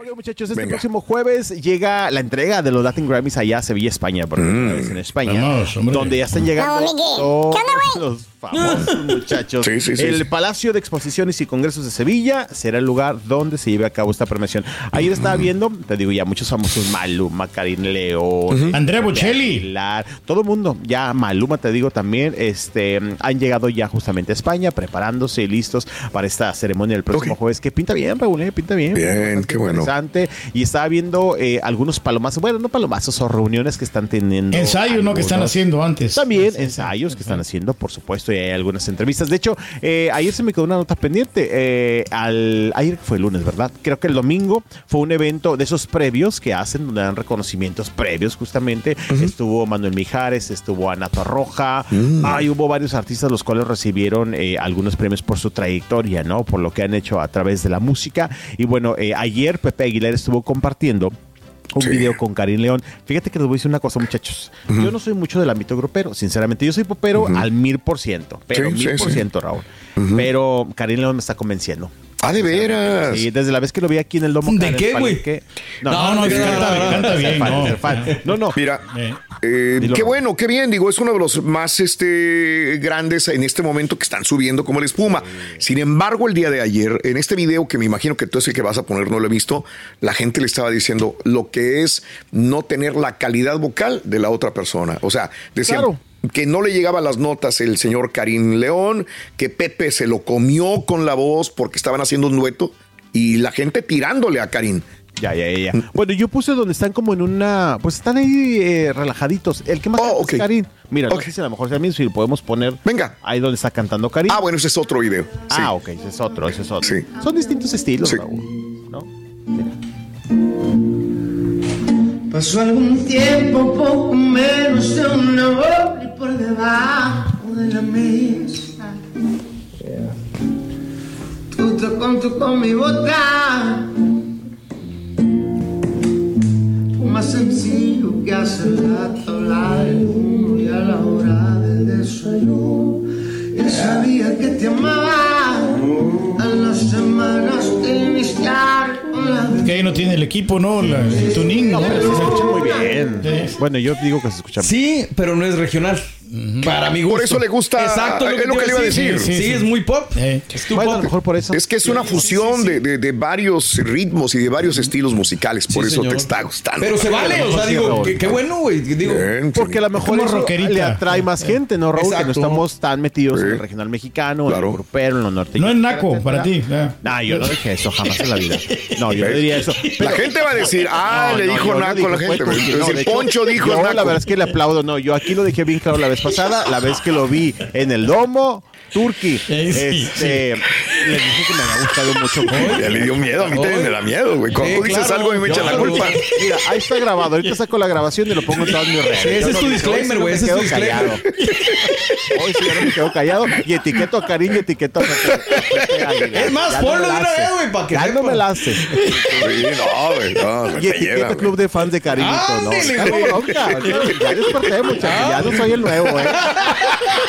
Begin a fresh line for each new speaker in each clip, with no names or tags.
Oigan, muchachos, este
Venga.
próximo jueves llega la entrega de los Latin Grammys allá a Sevilla, España, por primera vez en España,
Vamos,
donde ya están llegando todos los famosos muchachos.
Sí, sí, sí,
el
sí.
Palacio de Exposiciones y Congresos de Sevilla será el lugar donde se lleve a cabo esta premiación. Ayer estaba viendo, te digo ya, muchos famosos, Maluma, Karim León,
Andrea Bocelli.
Todo el mundo, ya Maluma te digo también, este, han llegado ya justamente a España, preparándose y listos para esta ceremonia el próximo jueves, que pinta bien, Raúl, eh, pinta bien.
Bien, qué bueno.
Interesante. Y estaba viendo eh, algunos palomazos, bueno, no palomazos, o reuniones que están teniendo.
Ensayos, ¿no? Que están haciendo antes.
También
Sí,
ensayos
sí.
que están haciendo, por supuesto, y hay algunas entrevistas. De hecho, eh, ayer se me quedó una nota pendiente. eh, al, ayer fue el lunes, ¿verdad? Creo que el domingo fue un evento de esos previos que hacen, donde dan reconocimientos previos, justamente. Estuvo Manuel Mijares, estuvo Anato Roja. Ay, hubo varios artistas los cuales recibieron eh, algunos premios por su trayectoria, ¿no? Por lo que han hecho a través de la música. Y bueno, eh, ayer Pepe Aguilar estuvo compartiendo un
Sí.
video con Karim León. Fíjate que les voy a decir una cosa, muchachos. Yo no soy mucho del ámbito grupero, sinceramente. Yo soy popero al mil por ciento, pero
Sí,
mil por ciento, Raúl. Pero Karim León me está convenciendo.
Ah, de veras.
Sí, desde la vez que lo vi aquí en el Domo.
¿De qué, güey?
No, no, que canta bien, no.
No, no.
Mira,
Eh.
eh, qué bueno, qué bien. Digo, es uno de los más este, grandes en este momento que están subiendo como la espuma. Sin embargo, el día de ayer, en este video que me imagino que tú es el que vas a poner, no lo he visto, la gente le estaba diciendo lo que es no tener la calidad vocal de la otra persona. O sea, decían.
Claro.
Que no le llegaban las notas el señor Karim León, que Pepe se lo comió con la voz porque estaban haciendo un dueto y la gente tirándole a Karim.
Ya, ya, ya. ya. Bueno, yo puse donde están como en una. Pues están ahí eh, relajaditos. El que más
Oh,
es Karim. Mira,
Ok.
no sé si a lo mejor mismo, si lo podemos poner.
Venga.
Ahí donde está cantando Karim.
Ah, bueno, ese es otro video. Sí.
Ah, ok, ese es otro, ese es otro.
Sí.
Son distintos estilos,
Sí.
Raúl, ¿no?
Pasó algún tiempo, poco menos de una hora debajo de la mesa. Tú te conto con mi boca. Fue más sencillo que hace rato hablar el humo y a la hora del desayuno. Él sabía que te amaba. A las semanas de iniciar con la
Que ahí no tiene el equipo, ¿no? La, el tuning, ¿no?
Se escucha muy bien.
Sí.
Bueno, yo digo que se escucha
Sí, pero no es regional. Para mi gusto.
Por eso le gusta-
Exacto,
es lo que le iba a decir.
Sí,
Sí, sí.
es muy pop.
Eh.
Es tu
Bueno,
pop.
lo mejor por eso.
Es que es una fusión de, de- de varios ritmos y de varios estilos musicales, por
Sí,
eso
señor.
te está gustando.
Pero se vale, o sea, digo, qué, bueno, güey. Digo,
Bien,
Porque a lo mejor eso le atrae más gente, ¿no, Raúl? Que no estamos tan metidos
Sí.
en el regional mexicano, en
Claro.
el grupero, en lo norte.
No es naco para ti.
No, yo no dije eso jamás en la vida. No, yo no diría eso.
La gente va a decir, ah,
No,
le dijo naco
dije,
a la gente. Poncho dijo naco.
la verdad es que le aplaudo. No, yo aquí lo dejé bien claro la vez pasada, la vez que lo vi en el domo, Turki.
Eh, sí,
este, Le dije que me había gustado mucho.
Ya le dio miedo, a mí también me da miedo, güey. Cuando
Sí,
tú dices
claro.
algo y me echan la culpa.
Mira, ahí está grabado. Ahorita saco la grabación y lo pongo en todas mis redes.
Sí, ese
Yo
es
no
tu
me-
disclaimer,
sí
güey, ese es tu disclaimer.
callado. Hoy sí no me quedo callado. Y etiqueto a Karim y etiqueto a Pepe-.
Es más, ponlo de una vez, güey, para que
Ya no me la hace.
Sí, no, güey, no,
Y
llega,
club de fans de Karimito, ¿no? Ya
güey.
desperté, muchachos. Ya no soy el nuevo, ¿eh?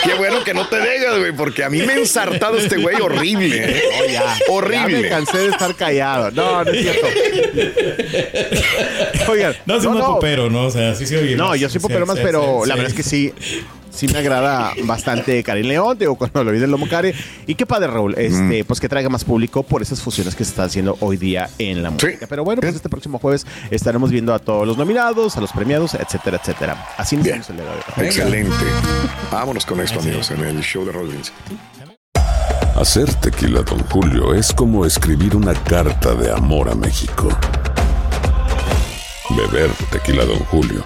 Qué bueno que no te dejas, güey, porque a mí me ha ensartado este güey horrible, ¿eh?
No, ya. Ya me
Horrible.
cansé de estar callado. No, no es cierto. Oigan.
No, soy más popero, ¿no? O sea, sí se oye.
No,
más.
yo soy popero más, pero la verdad es que sí. Sí me agrada bastante Karim León, digo, cuando lo vi del Lomo Care. Y qué padre, Raúl, este, pues que traiga más público por esas fusiones que se están haciendo hoy día en la música. Pero bueno, pues este próximo jueves estaremos viendo a todos los nominados, a los premiados, etcétera, etcétera. Así iniciamos el día de hoy.
Excelente. Vámonos con esto, amigos, en el show de Rollins.
Hacer tequila, Don Julio, es como escribir una carta de amor a México. Beber tequila, Don Julio,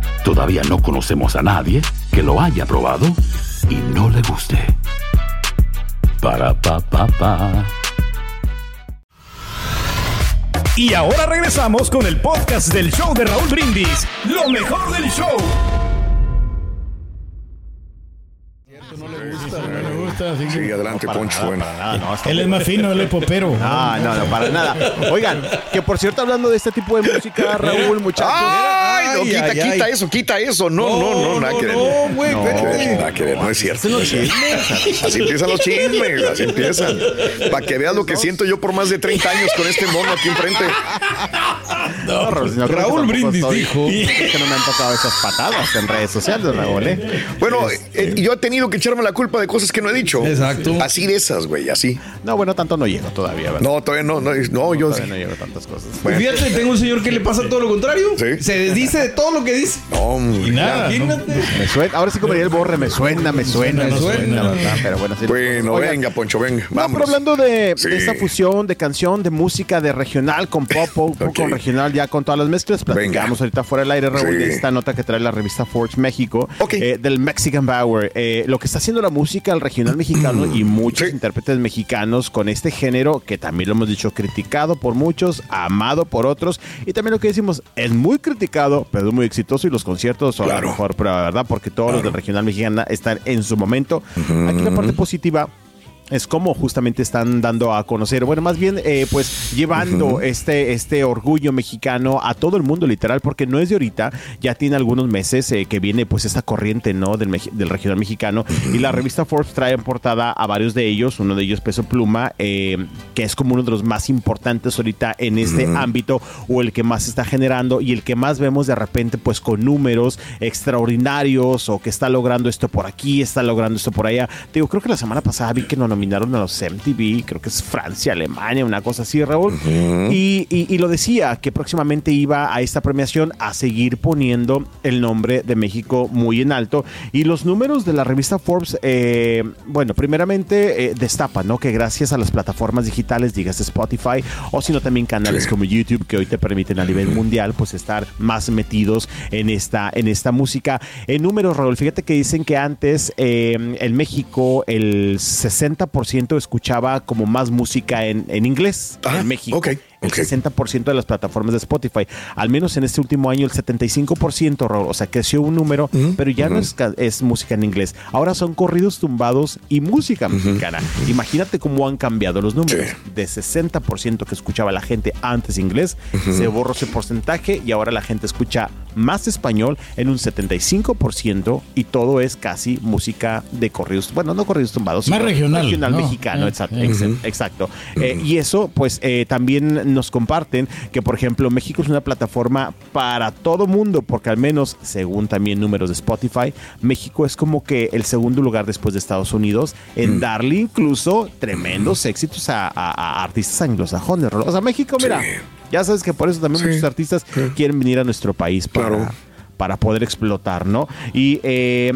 todavía no conocemos a nadie que lo haya probado y no le guste. Para pa pa pa.
Y ahora regresamos con el podcast del show de Raúl Brindis. Lo mejor del show.
Sí, adelante, Poncho. Bueno.
Él es más fino, él es popero.
Ah, no, no, para nada. Oigan, que por cierto, hablando de este tipo de música, Raúl, muchachos.
Ay, no,
Ay,
quita,
ay,
quita
ay.
eso, quita eso. No, no, no, nada que ver.
No, güey,
Nada
espérate.
nada que ver, no es cierto. No. Así empiezan los chismes, así empiezan. Para que veas lo que siento yo por más de 30 años con este mono aquí enfrente.
No, Raúl,
Brindis
estoy-
dijo.
Es que no me han tocado esas patadas en redes sociales, Raúl, ¿eh?
Bueno, eh, yo he tenido que echarme la culpa de cosas que no he dicho.
Exacto.
Así de esas, güey, así.
No, bueno, tanto no llego todavía, ¿verdad?
No, todavía no, no, no yo
todavía no llego a tantas cosas.
Pues fíjate, tengo un señor que le pasa todo lo contrario.
Sí.
Se desdice de todo lo que dice.
No.
Y nada. Imagínate.
Me suena, ahora sí como diría el borre, me suena, me suena, me
Me
suena,
suena.
¿verdad? Pero bueno, sí.
Bueno,
Oigan,
venga, Poncho, venga.
No,
Vamos.
pero hablando de,
Sí.
de esta fusión de canción, de música, de regional con pop, pop
Ok.
con regional, ya con todas las mezclas, platicamos
Venga.
ahorita fuera del aire, Raúl,
Sí.
de esta nota que trae la revista Forbes México, eh, del Mexican Power. Eh, lo que está haciendo la música, el regional mexicano y muchos
Sí.
intérpretes mexicanos con este género, que también lo hemos dicho, criticado por muchos, amado por otros, y también lo que decimos, es muy criticado, pero es muy exitoso, y los conciertos son
Claro.
la mejor prueba, ¿verdad? Porque todos los del regional mexicano están en su momento. Aquí la parte positiva es como justamente están dando a conocer, bueno, más bien eh, pues llevando este, este orgullo mexicano a todo el mundo literal, porque no es de ahorita, ya tiene algunos meses eh, que viene pues esta corriente, ¿no? Del, del regional mexicano. Y la revista Forbes trae en portada a varios de ellos, uno de ellos Peso Pluma, eh, que es como uno de los más importantes ahorita en este ámbito o el que más está generando y el que más vemos de repente pues con números extraordinarios o que está logrando esto por aquí, está logrando esto por allá. Te digo, creo que la semana pasada vi que lo nominaron a los MTV, creo que es Francia, Alemania, una cosa así, Raúl. y, y- y lo decía, que próximamente iba a esta premiación a seguir poniendo el nombre de México muy en alto. Y los números de la revista Forbes, eh, bueno, primeramente eh, destapan, ¿no? Que gracias a las plataformas digitales, digas Spotify, o sino también canales como YouTube, que hoy te permiten a nivel mundial, pues estar más metidos en esta, en esta música. En números, Raúl, fíjate que dicen que antes eh, en México el 60% escuchaba como más música en, en inglés
Ah,
en México. El
ok.
60% de las plataformas de Spotify. Al menos en este último año el 75%, Raúl. O sea, creció un número, pero ya no es, ca- es música en inglés. Ahora son corridos tumbados y música mexicana. Imagínate cómo han cambiado los números.
Sí.
De 60% que escuchaba la gente antes inglés, se borró ese porcentaje y ahora la gente escucha más español en un 75% y todo es casi música de corridos. Bueno, no corridos tumbados.
Más
sino
regional,
Regional
¿no?
mexicano,
Eh,
exacto.
eh.
ex- Exacto. Eh, y eso, pues, eh, también nos comparten que, por ejemplo, México es una plataforma para todo mundo, porque al menos, según también números de Spotify, México es como que el segundo lugar después de Estados Unidos en darle incluso tremendos éxitos a, a- a artistas anglosajones. O sea, México, mira,
Sí.
Ya sabes que por eso también
Sí.
muchos artistas quieren venir a nuestro país para,
Claro.
para poder explotar, ¿no? Y eh,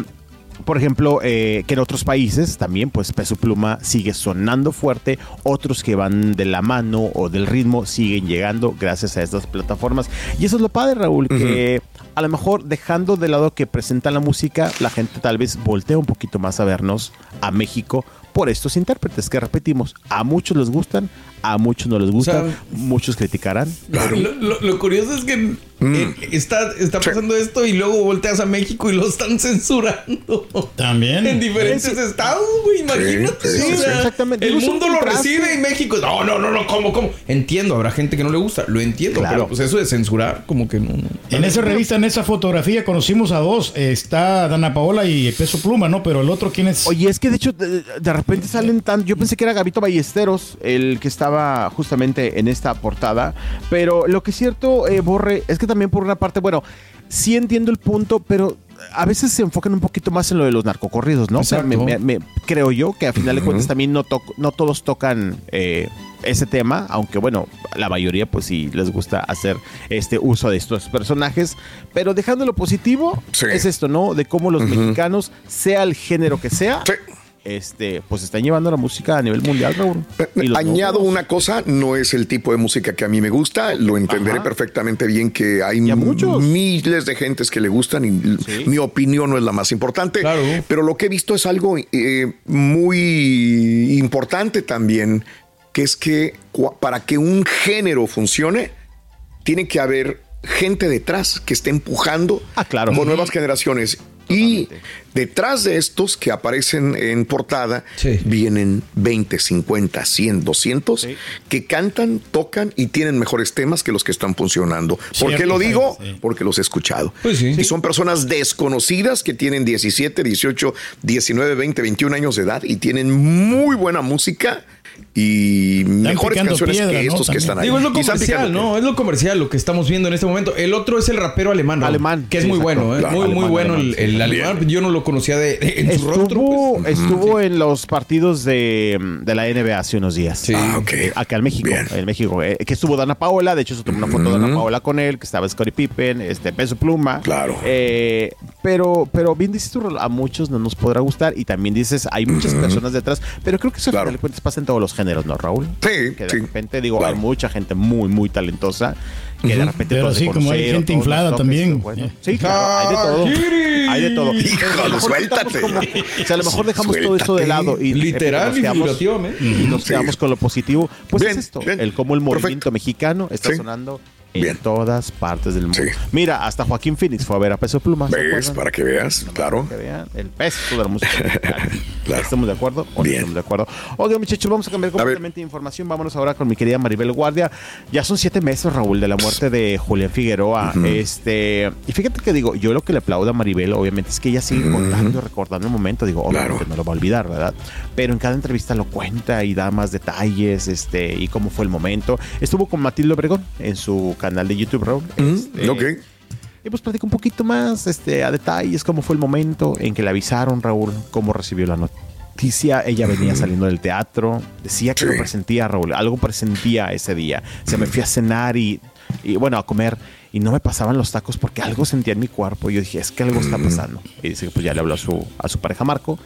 por ejemplo, eh, que en otros países también, pues Peso Pluma sigue sonando fuerte, otros que van de la mano o del ritmo siguen llegando gracias a estas plataformas. Y eso es lo padre, Raúl, que a lo mejor dejando de lado que presentan la música, la gente tal vez voltea un poquito más a vernos a México por estos intérpretes que repetimos, a muchos les gustan, a muchos no les gustan,
sea,
muchos criticarán.
Lo, lo- lo curioso es que Eh, está, está pasando esto y luego volteas a México y lo están censurando.
También.
En diferentes
Sí.
estados, güey. Imagínate.
Sí, exactamente.
El mundo lo recibe y México. No, no, no, no, ¿cómo, cómo? Entiendo, habrá gente que no le gusta, lo entiendo.
Claro.
Pero pues eso de censurar, como que no. no.
En esa revista, en esa fotografía, conocimos a dos. Está Dana Paola y Peso Pluma, ¿no? Pero el otro, ¿quién es?
Oye, es que de hecho de, de repente salen tan... Yo pensé que era Gabito Ballesteros el que estaba justamente en esta portada, pero lo que es cierto, eh, Borre, es que también por una parte, bueno, sí entiendo el punto, pero a veces se enfocan un poquito más en lo de los narcocorridos, ¿no? O sea, me-
Exacto.
me- me- creo yo que a final de cuentas también no, to- no todos tocan eh, ese tema, aunque bueno, la mayoría pues sí les gusta hacer este uso de estos personajes, pero dejando lo positivo,
Sí.
es esto, ¿no? De cómo los mexicanos, sea el género que sea, este, pues están llevando la música a nivel mundial, Raúl. Y los
Añado una cosa, no es el tipo de música que a mí me gusta, lo entenderé
Ajá.
perfectamente bien que hay
muchos.
miles de gentes que le gustan y
Sí.
mi opinión no es la más importante,
Claro.
pero lo que he visto es algo eh, muy importante también, que es que para que un género funcione, tiene que haber gente detrás que esté empujando
Ah, claro.
con nuevas generaciones. Y detrás de estos que aparecen en portada
Sí.
vienen 20, 50, 100, 200
Sí.
que cantan, tocan y tienen mejores temas que los que están funcionando. ¿Por
Cierto,
qué lo digo?
sí.
Porque los he escuchado.
Pues sí.
Y son personas desconocidas que tienen 17, 18, 19, 20, 21 años de edad y tienen muy buena música y mejores canciones
piedra,
que
¿no?
estos que están ahí.
Digo, es lo comercial, ¿no? Es lo comercial lo que estamos viendo en este momento. El otro es el rapero alemán, Raúl,
Alemán,
Que es
sí,
muy
exacto.
bueno, ¿eh?
Claro,
muy, muy bueno
alemán,
el, el alemán. Yo no lo conocía de, en su rostro.
Estuvo,
pues.
estuvo en los partidos de, de la NBA hace unos días.
Sí.
Ah, ok.
Acá en México,
Bien.
en México, eh, que estuvo Dana Paola, de hecho se tomó una foto de Dana Paola con él, que estaba Scottie Pippen, este Peso Pluma.
Claro.
Eh, pero, pero bien dices tú, a muchos no nos podrá gustar y también dices, hay muchas personas detrás, pero creo que eso al
Claro.
final de cuentas pasa en todos los géneros, ¿no, Raúl?
Sí,
Que de
sí.
repente, digo,
Claro.
hay mucha gente muy, muy talentosa que de repente
Pero
de
como hay gente inflada
toques,
también.
bueno, sí, claro, hay de todo. Hay de todo.
Híjole, suéltate.
como- o sea, a lo mejor dejamos todo eso de
Suéltate.
lado y
Literal
nos quedamos-
figurativamente.
y nos
Sí.
quedamos con lo positivo. Pues
Bien,
es esto,
bien.
el cómo el movimiento
Perfecto.
mexicano está
Sí.
sonando en
Bien.
todas partes del mundo.
Sí.
Mira, hasta Joaquín Phoenix fue a ver a Peso Pluma. ¿se
¿Ves? Para que veas, claro.
que vean el peso de la música.
Claro.
¿Estamos de acuerdo? ¿O no
Bien.
estamos de acuerdo? Oigan, muchachos, vamos a cambiar completamente de información. Vámonos ahora con mi querida Maribel Guardia. Ya son siete meses, Raúl, de la muerte de Julián Figueroa. Este, y fíjate que digo, yo lo que le aplaudo a Maribel, obviamente, es que ella sigue contando, recordando el momento. Digo, obviamente
Claro.
no lo va a olvidar, ¿verdad? Pero en cada entrevista lo cuenta y da más detalles, este, y cómo fue el momento. Estuvo con Matilde Obregón en su canal de YouTube, Raúl. Este,
ok.
y pues platica un poquito más este, a detalles cómo fue el momento en que le avisaron, Raúl, cómo recibió la noticia. Ella venía saliendo del teatro, decía que
Sí.
lo presentía, Raúl, algo presentía ese día. Se me fui a cenar y, y, bueno, a comer y no me pasaban los tacos porque algo sentía en mi cuerpo. Y yo dije, es que algo está pasando. Y dice que pues ya le habló a su, a su pareja Marco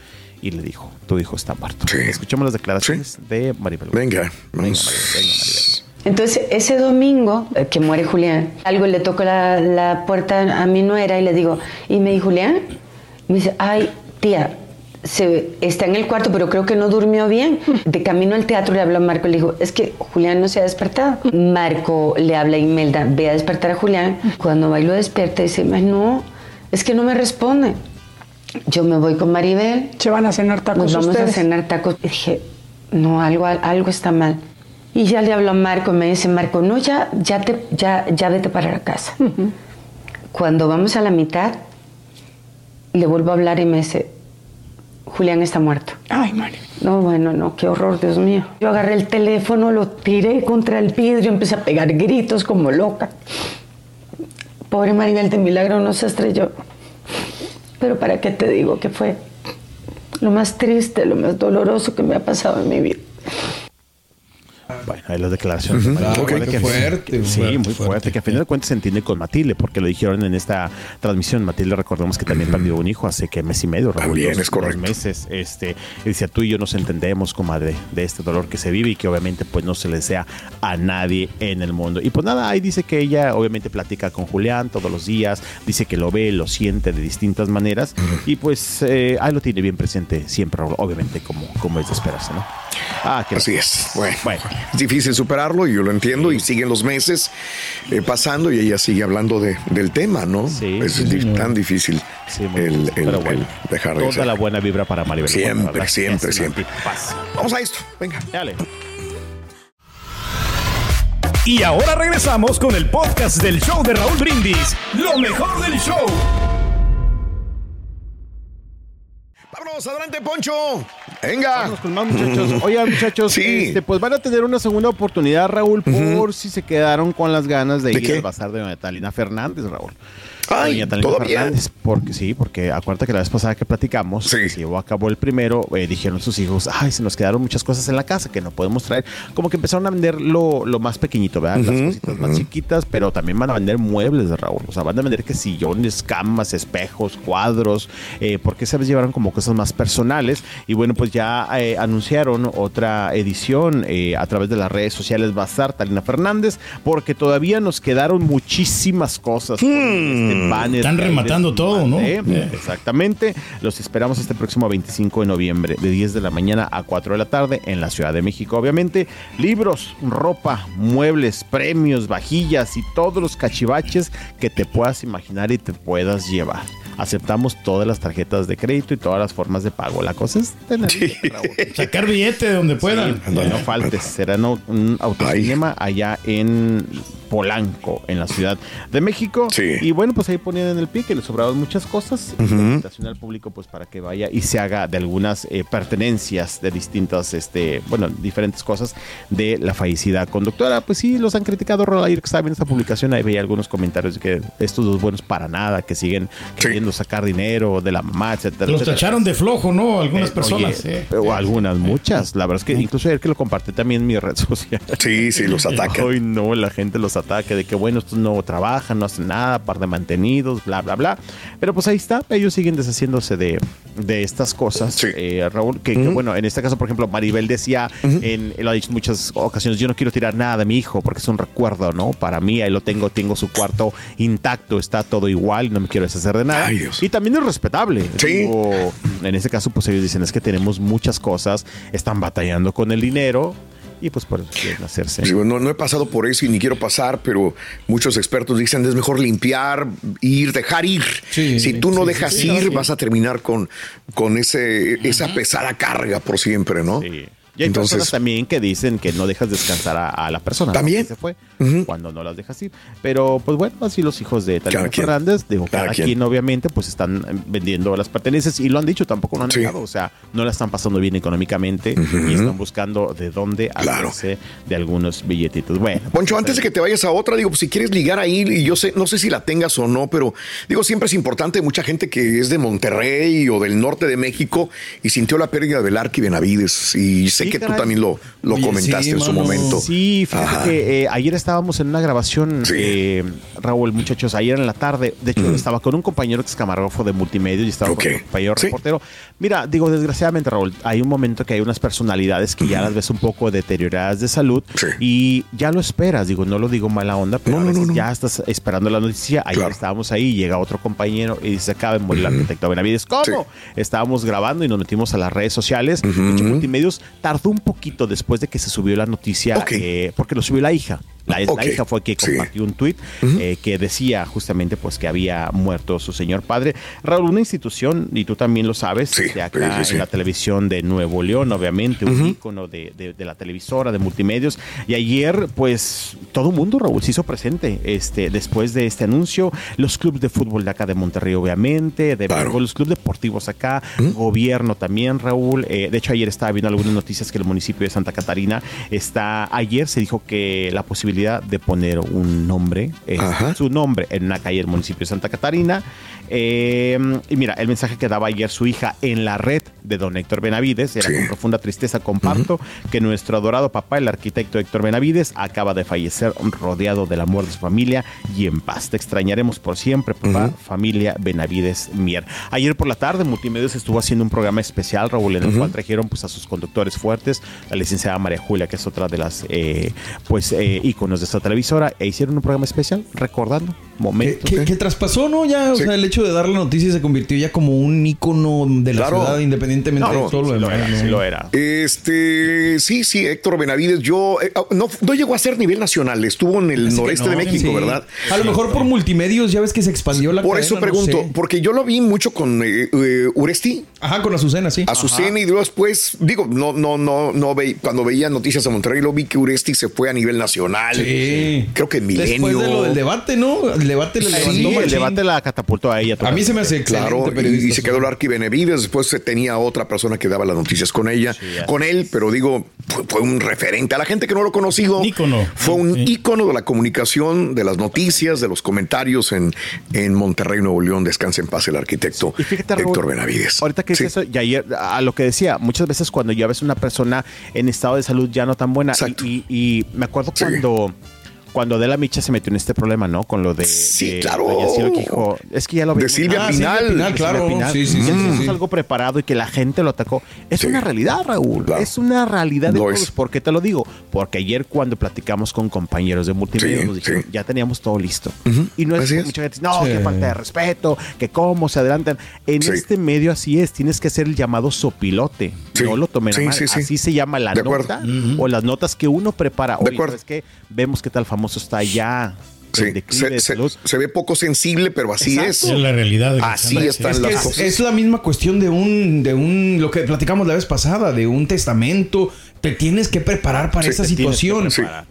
y le dijo, tu hijo está muerto.
Sí.
Escuchemos las declaraciones de Maribel.
Venga,
Venga. Maribel, venga, Maribel.
Entonces, ese domingo eh, que muere Julián, algo le toco la, la puerta a mi nuera y le digo, ¿y me dijo Julián? Me dice, ay, tía, se, está en el cuarto, pero creo que no durmió bien. De camino al teatro le habló a Marco y le dijo, es que Julián no se ha despertado. Marco le habla a Imelda, ve a despertar a Julián. Cuando va y lo despierta, dice, "Ay, no, es que no me responde. Yo me voy con Maribel.
Se van a cenar tacos
Nos vamos
ustedes.
a cenar tacos. Y dije, no, algo, algo está mal. Y ya le hablo a Marco, me dice, Marco, no, ya, ya, te, ya, ya vete para la casa. Cuando vamos a la mitad, le vuelvo a hablar y me dice, Julián está muerto.
Ay, Mari.
No, bueno, no, qué horror, Dios mío. Yo agarré el teléfono, lo tiré contra el vidrio, empecé a pegar gritos como loca. Pobre Maribel de Milagro no se estrelló. Pero para qué te digo que fue lo más triste, lo más doloroso que me ha pasado en mi vida.
Bueno, ahí las declaraciones. que-
fuerte,
que- Sí,
fuerte,
muy fuerte,
fuerte.
Que a final de cuentas se entiende con Matilde, porque lo dijeron en esta transmisión. Matilde, recordemos que también perdió un hijo hace que mes y medio, Raúl,
También,
dos-
es correcto.
dos meses. Este, decía, tú y yo nos entendemos, comadre, de este dolor que se vive y que obviamente pues no se le desea a nadie en el mundo. Y pues nada, ahí dice que ella obviamente platica con Julián todos los días, dice que lo ve, lo siente de distintas maneras y pues eh, ahí lo tiene bien presente siempre, Raúl, obviamente como, como es de esperarse, ¿no? Ah, qué
Así es. Bueno, es difícil superarlo y yo lo entiendo y siguen los meses eh, pasando y ella sigue hablando de- del tema, ¿no? es di- tan difícil el, el-
bueno,
el dejar de
Toda
ser.
la buena vibra para Maribel.
Siempre,
¿verdad?
siempre, siempre. Vamos a esto, venga.
Dale.
Y ahora regresamos con el podcast del show de Raúl Brindis. Lo mejor del show.
Adelante, Poncho. Venga.
Vamos con más muchachos. Oigan, muchachos,
Sí.
este, pues van a tener una segunda oportunidad, Raúl, por si se quedaron con las ganas de,
¿De
ir
qué?
al bazar de Doña Talina Fernández, Raúl.
Ay, ¿todavía?
Porque sí, porque acuérdate que la vez pasada que platicamos, se llevó a cabo el primero, eh, dijeron sus hijos, ay, se nos quedaron muchas cosas en la casa que no podemos traer. Como que empezaron a vender lo, lo más pequeñito, ¿verdad? Las cositas más chiquitas, pero también van a vender muebles de Raúl. O sea, van a vender que sillones, camas, espejos, cuadros, eh, porque vez llevaron como cosas más personales. Y bueno, pues ya eh, anunciaron otra edición eh, a través de las redes sociales Bazar Talina Fernández, porque todavía nos quedaron muchísimas cosas. con este banner
Están
que ahí
rematando todo, ¿no?
mandé.
Eh.
Exactamente. Los esperamos este próximo 25 de noviembre, de 10 de la mañana a 4 de la tarde en la Ciudad de México. Obviamente, libros, ropa, muebles, premios, vajillas y todos los cachivaches que te puedas imaginar y te puedas llevar. Aceptamos todas las tarjetas de crédito y todas las formas de pago. La cosa es tener
Sacar billete de donde puedan.
Sí, no faltes. Será un autocinema allá en Polanco, en la Ciudad de México. Y bueno, pues ahí ponían en el pie que les sobraban muchas cosas.
Ujú.
La invitación al público, pues para que vaya y se haga de algunas eh, pertenencias de distintas, este, bueno, diferentes cosas de la fallecida conductora. Pues sí, los han criticado. Ayer que estaba viendo esta publicación, ahí veía algunos comentarios de que estos dos buenos para nada, que siguen queriendo sacar dinero de la mamá, etcétera.
Los
etcétera.
tacharon de flojo, ¿no? Algunas
Eh,
personas.
oye,
eh.
O algunas, muchas. La verdad es que incluso ayer que lo compartí también en mi red social.
Sí, sí, los atacan.
Hoy no, la gente los ataca de que bueno, estos no trabajan, no hacen nada, par de mantenidos, bla, bla, bla. Pero pues ahí está, ellos siguen deshaciéndose de, de estas cosas, eh, Raúl, que, que, bueno, en este caso, por ejemplo, Maribel decía, en, lo ha dicho en muchas ocasiones, yo no quiero tirar nada de mi hijo porque es un recuerdo, ¿no? Para mí, ahí lo tengo, tengo su cuarto intacto, está todo igual, no me quiero deshacer de nada. Y también es respetable. Digo, en ese caso, pues ellos dicen, es que tenemos muchas cosas, están batallando con el dinero y pues por eso quieren hacerse.
Digo, no, no he pasado por eso y ni quiero pasar, pero muchos expertos dicen es mejor limpiar, ir, dejar ir. si tú no
sí,
dejas
sí, sí,
ir,
sí.
vas a terminar con, con ese, esa pesada carga por siempre, ¿no?
Y hay personas también que dicen que no dejas descansar a, a la persona. ¿no?
También.
Que se fue cuando no las dejas ir. Pero pues bueno, así los hijos de
quien.
Fernández, digo, cada,
Cada
quien.
quien.
obviamente pues están eh, vendiendo las pertenencias y lo han dicho, tampoco lo han negado. O sea, no la están pasando bien económicamente y están buscando de dónde hacerse de algunos billetitos. Bueno.
Poncho, antes de que te vayas a otra, digo, pues, si quieres ligar ahí, y yo sé, no sé si la tengas o no, pero digo, siempre es importante, mucha gente que es de Monterrey o del norte de México y sintió la pérdida del Arqui Benavides. Y sé
Sí,
que tú también lo, lo
Oye,
comentaste
sí,
en su momento.
Sí, fíjate
Ajá.
que eh, ayer estábamos en una grabación, eh, Raúl, muchachos, ayer en la tarde. De hecho, estaba con un compañero que es camarógrafo de multimedia y estaba con un compañero reportero. Mira, digo, desgraciadamente, Raúl, hay un momento que hay unas personalidades que ya las ves un poco deterioradas de salud y ya lo esperas. Digo, no lo digo mala onda, pero a veces ya estás esperando la noticia. Ayer estábamos ahí, llega otro compañero y dice, acaba de morir el arquitecto Benavides. ¿Cómo? Estábamos grabando y nos metimos a las redes sociales. De hecho, Multimedios tardó un poquito después de que se subió la noticia, eh, porque lo subió la hija. La, la
Ok,
hija fue que
sí.
compartió un tuit eh, que decía justamente pues que había muerto su señor padre. Raúl, una institución, y tú también lo sabes, de acá
sí, sí.
en la televisión de Nuevo León, obviamente, un ícono de, de- de la televisora, de multimedios. Y ayer, pues, todo el mundo, Raúl, se hizo presente este, después de este anuncio. Los clubes de fútbol de acá de Monterrey, obviamente, de béisbol, los clubes deportivos acá, gobierno también, Raúl. Eh, de hecho, ayer estaba viendo algunas noticias que el municipio de Santa Catarina está, ayer se dijo que la posibilidad de poner un nombre, eh, su nombre en una calle del municipio de Santa Catarina. Eh, y mira, el mensaje que daba ayer su hija en la red de don Héctor Benavides era con profunda tristeza comparto que nuestro adorado papá, el arquitecto Héctor Benavides, acaba de fallecer rodeado del amor de su familia y en paz. Te extrañaremos por siempre, papá, familia Benavides Mier. Ayer por la tarde, Multimedios estuvo haciendo un programa especial, Raúl, en el cual trajeron pues, a sus conductores fuertes, la licenciada María Julia, que es otra de las eh, pues eh, íconos de esta televisora, e hicieron un programa especial recordando momentos.
Que, que traspasó, ¿no? Ya, o sea, el hecho de dar la noticia se convirtió ya como un ícono de la
Claro.
ciudad, independientemente de todo lo
Sí lo
demás.
era,
¿no?
sí lo
era.
Este, sí, sí, Héctor Benavides, yo eh, no, no llegó a ser nivel nacional, estuvo en el noreste
no,
de México,
sí.
¿verdad?
A lo mejor por multimedios, ya ves que se expandió la
Por
cadena,
eso
no
pregunto,
sé.
porque yo lo vi mucho con eh, eh, Uresti.
Ajá, con Azucena, sí.
Azucena y luego después, digo, no, no, no, no veí, cuando veía noticias de Monterrey, lo vi que Uresti se fue a nivel nacional.
Sí.
Creo que Milenio.
Después de lo del debate, ¿no? El debate le
Sí,
levantó
el
machín.
debate la catapultó a ella.
A mí se me hace
Claro, y,
periodista.
y se quedó el Arqui Benavides, después se tenía otra persona que daba las noticias con ella, con él, pero digo, fue, fue un referente. A la gente que no lo conocido, fue un ícono de la comunicación, de las noticias, de los comentarios en, en Monterrey, Nuevo León. Descanse en paz el arquitecto
Raúl,
Héctor Benavides.
Ahorita que dices eso, y ayer, a lo que decía, muchas veces cuando ya ves una persona en estado de salud ya no tan buena, y, y- y me acuerdo cuando, cuando Adela Micha se metió en este problema, ¿no? Con lo de.
Sí,
de
claro.
Doña que dijo, es que ya lo
De
vimos.
Silvia
Ah,
Pinal.
Silvia Pinal,
De
claro.
Silvia Pinal.
Sí, sí,
Mm.
sí. Hicimos algo preparado y que la gente lo atacó. Es una realidad, Raúl. Es una realidad de todos.
es.
¿Por qué te lo digo? Porque ayer cuando platicamos con compañeros de multimedia
Sí,
nos dijeron, ya teníamos todo listo. Y no es, que
es.
mucha gente no,
Sí.
que falta de respeto, que cómo se adelantan. En
Sí.
este medio así es, tienes que hacer el llamado sopilote. No lo tomen a mal.
sí, sí.
Así se llama la
De acuerdo.
nota o las notas que uno prepara.
De acuerdo.
¿sabes qué? Vemos que tal famoso está allá.
Sí, se, ve poco sensible, pero así
Exacto.
es.
Es la realidad de
Así están
es
las
es,
cosas.
es la misma cuestión de un, de un, lo que platicamos la vez pasada, de un testamento. Te tienes que preparar para
Sí,
esa situación.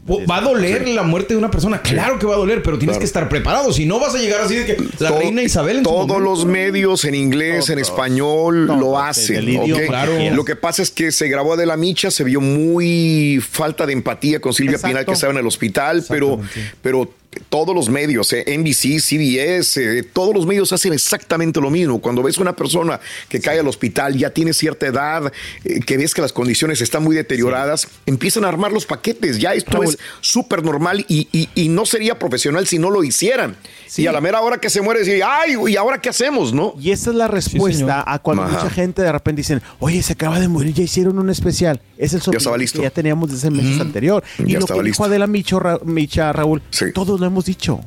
Va a doler
Sí.
la muerte de una persona. Claro que va a doler, pero tienes
Claro.
que estar preparado. Si no vas a llegar así de que la reina Isabel en
Todos los medios en inglés, en español lo hacen. ¿ok?
que Claro.
Lo que pasa es que se grabó de la Micha, se vio muy falta de empatía con Silvia
Exacto.
Pinal que estaba en el hospital, pero, pero todos los medios, eh, NBC, CBS, eh, todos los medios hacen exactamente lo mismo. Cuando ves una persona que cae al hospital, ya tiene cierta edad, eh, que ves que las condiciones están muy deterioradas, empiezan a armar los paquetes. Ya esto
Raúl.
es súper normal y, y- y no sería profesional si no lo hicieran. Y a la mera hora que se muere, decir, ay, ¿y ahora qué hacemos? ¿No?
Y esa es la respuesta a cuando
Ajá.
mucha gente de repente dicen, oye, se acaba de morir, ya hicieron un especial. Es el
estaba
sopilote
listo.
que ya teníamos desde meses anterior.
Ya
Y lo
estaba
que
listo.
dijo Adela Micho, Ra- Micha, Raúl, todos lo hemos dicho.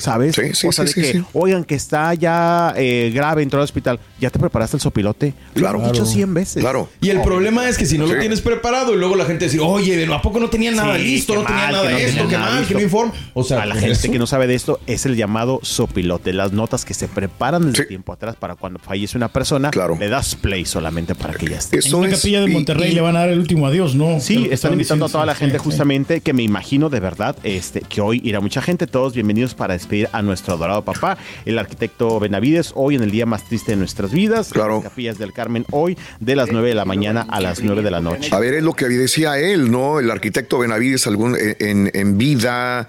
¿Sabes?
Sí, sí,
o sea,
sí,
de
sí,
que,
sí.
oigan, que está ya eh, grave, entró al hospital, ya te preparaste el sopilote. Lo hemos dicho 100 veces.
Claro.
Y el problema es que si no
Sí.
lo tienes preparado y luego la gente dice, oye, ¿a poco no tenía nada
Sí,
listo? No tenía
mal,
nada
no
de esto, qué mal, que no
listo.
informa. O sea,
a la gente
eso.
que no sabe de esto es el llamado sopilote, las notas que se preparan desde tiempo atrás para cuando fallece una persona, le das play solamente para que ya esté.
En una capilla de Monterrey le van a dar el último adiós, ¿no?
Sí,
De
están
estaban
invitando a toda la gente justamente que me imagino de verdad este, que hoy irá mucha gente. Todos bienvenidos para despedir a nuestro adorado papá, el arquitecto Benavides, hoy en el día más triste de nuestras vidas. Claro. Capillas del Carmen, hoy de las 9 de la mañana a las 9 de la noche.
A ver, es lo que decía él, ¿no? El arquitecto Benavides algún, en, en- en vida.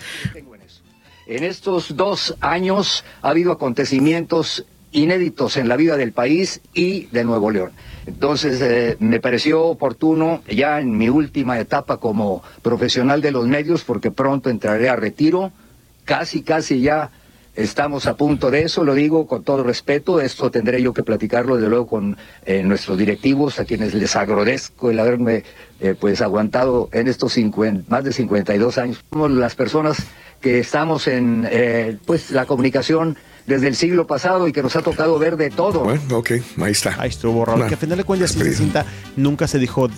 En estos dos años ha habido acontecimientos inéditos en la vida del país y de Nuevo León. Entonces, eh, me pareció oportuno ya en mi última etapa como profesional de los medios, porque pronto entraré a retiro, casi, casi ya estamos a punto de eso, lo digo con todo respeto, esto tendré yo que platicarlo desde luego con eh, nuestros directivos, a quienes les agradezco el haberme eh, pues aguantado en estos 50 más de 52 años. Somos las personas que estamos en eh, pues la comunicación desde el siglo pasado y que nos ha tocado ver de todo.
Bueno, ok, ahí está.
Ahí estuvo, Raúl.
Bueno,
que a final de cuentas, sí se sienta, nunca se dijo eh,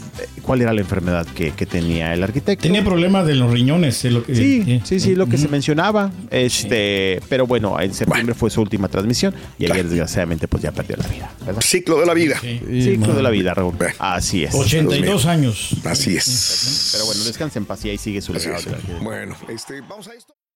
cuál era la enfermedad que, que tenía el arquitecto.
Tenía problemas de los riñones. lo que,
Sí, sí, sí, lo que se mencionaba. Este, pero bueno, en septiembre fue su última transmisión y ayer desgraciadamente pues ya perdió la vida. ¿verdad?
Ciclo de la vida.
Ciclo de la vida, Raúl. Así es.
82 años.
Así es.
Pero bueno, descansa en paz y ahí sigue su legado.
Bueno, este, vamos a esto.